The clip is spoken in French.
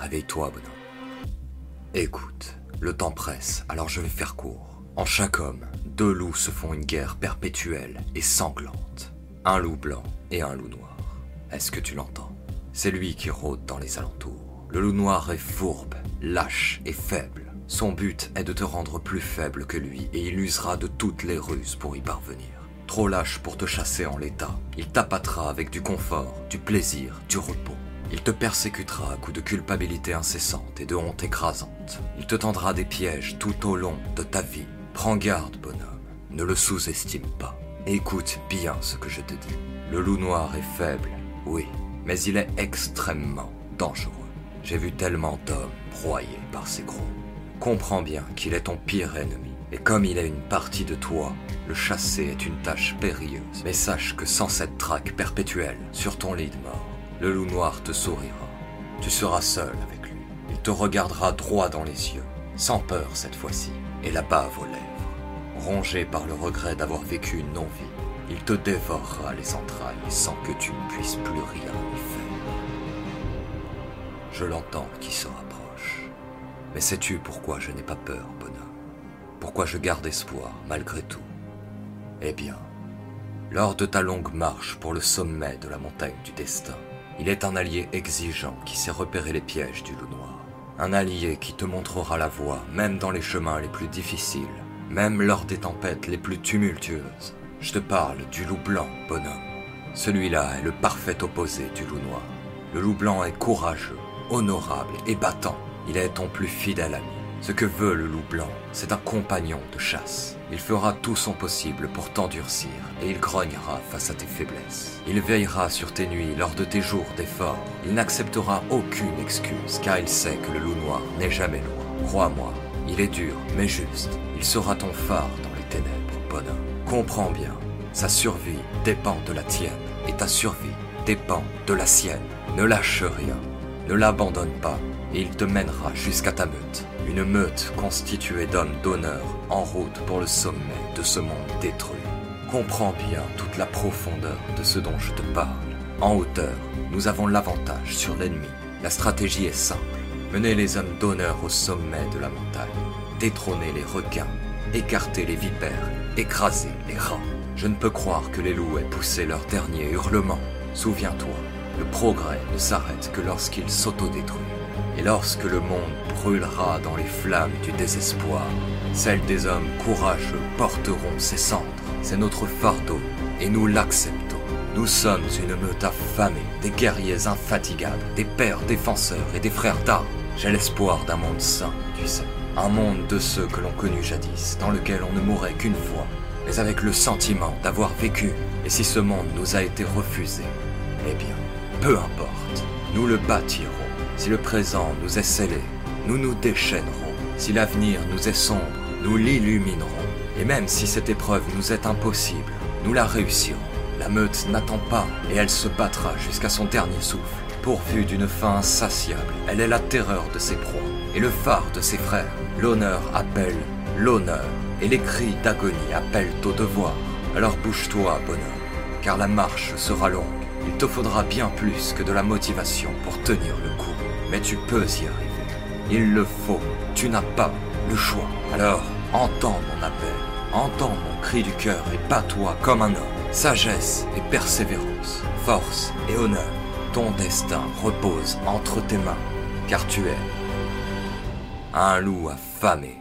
Réveille-toi, bonhomme. Écoute, le temps presse, alors je vais faire court. En chaque homme, deux loups se font une guerre perpétuelle et sanglante. Un loup blanc et un loup noir. Est-ce que tu l'entends? C'est lui qui rôde dans les alentours. Le loup noir est fourbe, lâche et faible. Son but est de te rendre plus faible que lui et il usera de toutes les ruses pour y parvenir. Trop lâche pour te chasser en l'état, il t'appâtera avec du confort, du plaisir, du repos. Il te persécutera à coups de culpabilité incessante et de honte écrasante. Il te tendra des pièges tout au long de ta vie. Prends garde, bonhomme, ne le sous-estime pas. Écoute bien ce que je te dis. Le loup noir est faible, oui, mais il est extrêmement dangereux. J'ai vu tellement d'hommes broyés par ces gros. Comprends bien qu'il est ton pire ennemi. Et comme il est une partie de toi, le chasser est une tâche périlleuse. Mais sache que sans cette traque perpétuelle sur ton lit de mort, le loup noir te sourira. Tu seras seul avec lui. Il te regardera droit dans les yeux, sans peur cette fois-ci, et la bave aux lèvres. Rongé par le regret d'avoir vécu une non-vie, il te dévorera les entrailles sans que tu ne puisses plus rien y faire. Je l'entends qui se rapproche. Mais sais-tu pourquoi je n'ai pas peur, bonhomme? Pourquoi je garde espoir malgré tout? Eh bien, lors de ta longue marche pour le sommet de la montagne du destin, il est un allié exigeant qui sait repérer les pièges du loup noir. Un allié qui te montrera la voie, même dans les chemins les plus difficiles, même lors des tempêtes les plus tumultueuses. Je te parle du loup blanc, bonhomme. Celui-là est le parfait opposé du loup noir. Le loup blanc est courageux, honorable et battant. Il est ton plus fidèle ami. Ce que veut le loup blanc, c'est un compagnon de chasse. Il fera tout son possible pour t'endurcir et il grognera face à tes faiblesses. Il veillera sur tes nuits lors de tes jours d'effort. Il n'acceptera aucune excuse car il sait que le loup noir n'est jamais loin. Crois-moi, il est dur mais juste. Il sera ton phare dans les ténèbres, bonhomme. Comprends bien, sa survie dépend de la tienne et ta survie dépend de la sienne. Ne lâche rien, ne l'abandonne pas il te mènera jusqu'à ta meute. Une meute constituée d'hommes d'honneur en route pour le sommet de ce monde détruit. Comprends bien toute la profondeur de ce dont je te parle. En hauteur, nous avons l'avantage sur l'ennemi. La stratégie est simple. Mener les hommes d'honneur au sommet de la montagne. Détrôner les requins. Écarter les vipères. Écraser les rats. Je ne peux croire que les loups aient poussé leur dernier hurlement. Souviens-toi, le progrès ne s'arrête que lorsqu'il s'autodétruit. Et lorsque le monde brûlera dans les flammes du désespoir, celles des hommes courageux porteront ses cendres. C'est notre fardeau, et nous l'acceptons. Nous sommes une meute affamée, des guerriers infatigables, des pères défenseurs et des frères d'armes. J'ai l'espoir d'un monde sain, tu sais. Un monde de ceux que l'on connut jadis, dans lequel on ne mourrait qu'une fois, mais avec le sentiment d'avoir vécu. Et si ce monde nous a été refusé, eh bien, peu importe, nous le bâtirons. Si le présent nous est scellé, nous nous déchaînerons. Si l'avenir nous est sombre, nous l'illuminerons. Et même si cette épreuve nous est impossible, nous la réussirons. La meute n'attend pas et elle se battra jusqu'à son dernier souffle. Pourvue d'une faim insatiable, elle est la terreur de ses proies et le phare de ses frères. L'honneur appelle l'honneur et les cris d'agonie appellent au devoir. Alors bouge-toi, bonhomme, car la marche sera longue. Il te faudra bien plus que de la motivation pour tenir le coup. Mais tu peux y arriver. Il le faut. Tu n'as pas le choix. Alors, entends mon appel. Entends mon cri du cœur et bats-toi comme un homme. Sagesse et persévérance, force et honneur. Ton destin repose entre tes mains, car tu es un loup affamé.